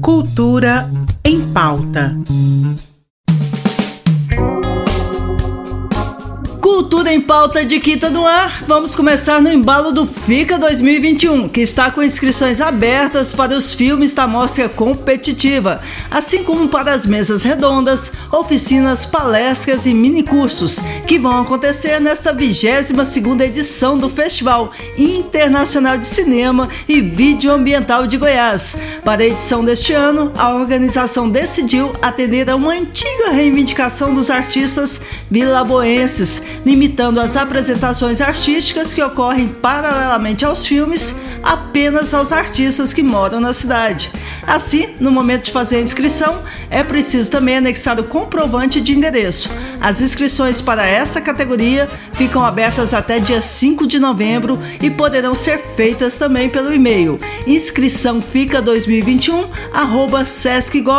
Cultura em pauta. Cultura em pauta de Quinta no Ar. Vamos começar no embalo do FICA 2021, que está com inscrições abertas para os filmes da mostra competitiva, assim como para as mesas redondas, oficinas, palestras e minicursos, que vão acontecer nesta 22ª edição do Festival Internacional de Cinema e Vídeo Ambiental de Goiás. Para a edição deste ano, a organização decidiu atender a uma antiga reivindicação dos artistas vilaboenses, limitando as apresentações artísticas que ocorrem paralelamente aos filmes apenas aos artistas que moram na cidade. Assim, no momento de fazer a inscrição, é preciso também anexar o comprovante de endereço. As inscrições para essa categoria ficam abertas até dia 5 de novembro e poderão ser feitas também pelo e-mail inscrição fica 2021 sescgo.com.br.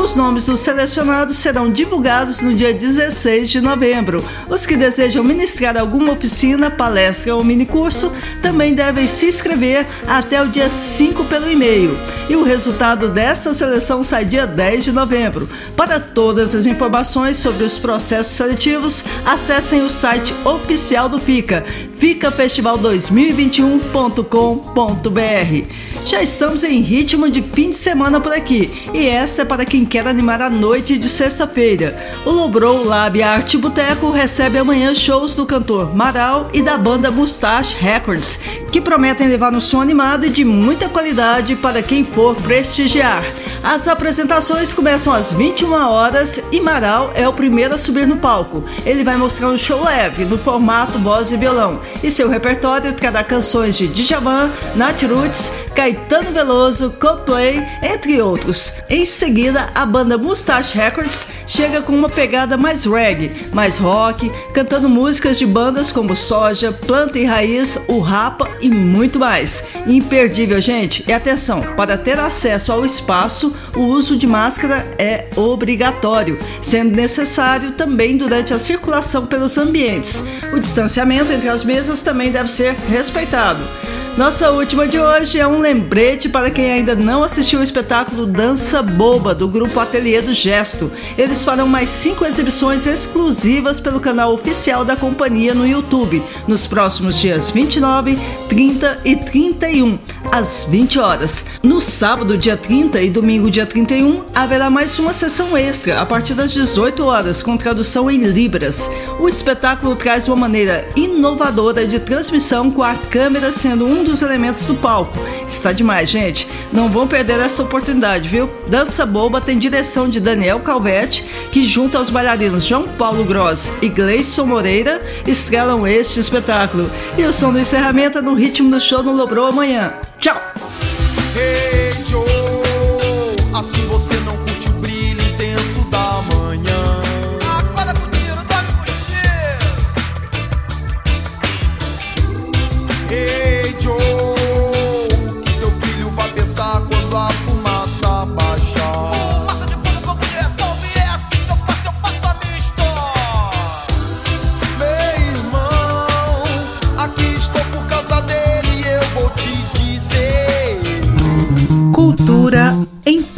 Os nomes dos selecionados serão divulgados no dia 16 de novembro. Os que desejam ministrar alguma oficina, palestra ou minicurso também devem se inscrever até o dia 5 pelo e-mail. E o resultado desta seleção sai dia 10 de novembro. Para todas as informações sobre os processos seletivos, acessem o site oficial do FICA, ficafestival2021.com.br. Já estamos em ritmo de fim de semana por aqui e essa é para quem quer animar a noite de sexta-feira. O Lobrou Lab Arte Boteco recebe amanhã shows do cantor Maral e da banda Mustache Records, que prometem levar um som animado e de muita qualidade para quem for prestigiar. As apresentações começam às 21 horas e Maral é o primeiro a subir no palco. Ele vai mostrar um show leve no formato voz e violão e seu repertório trará canções de Djavan, Nat Roots, Caetano Veloso, Coldplay, entre outros. Em seguida, a banda Mustache Records chega com uma pegada mais reggae, mais rock, cantando músicas de bandas como Soja, Planta e Raiz, O Rapa e muito mais. Imperdível, gente! E atenção, para ter acesso ao espaço, o uso de máscara é obrigatório, sendo necessário também durante a circulação pelos ambientes. O distanciamento entre as mesas também deve ser respeitado. Nossa última de hoje é um lembrete para quem ainda não assistiu o espetáculo Dança Boba do grupo Ateliê do Gesto. Eles farão mais cinco exibições exclusivas pelo canal oficial da companhia no YouTube nos próximos dias 29, 30 e 31, às 20 horas. No sábado, dia 30 e domingo, dia 31, haverá mais uma sessão extra a partir das 18 horas com tradução em Libras. O espetáculo traz uma maneira inovadora de transmissão com a câmera sendo um dos elementos do palco. Está demais, gente. Não vão perder essa oportunidade, viu? Dança Boba tem direção de Daniel Calvetti, que junto aos bailarinos João Paulo Gross e Gleison Moreira estrelam este espetáculo. E o som do encerramento é no ritmo do show no Lobrou amanhã. Tchau!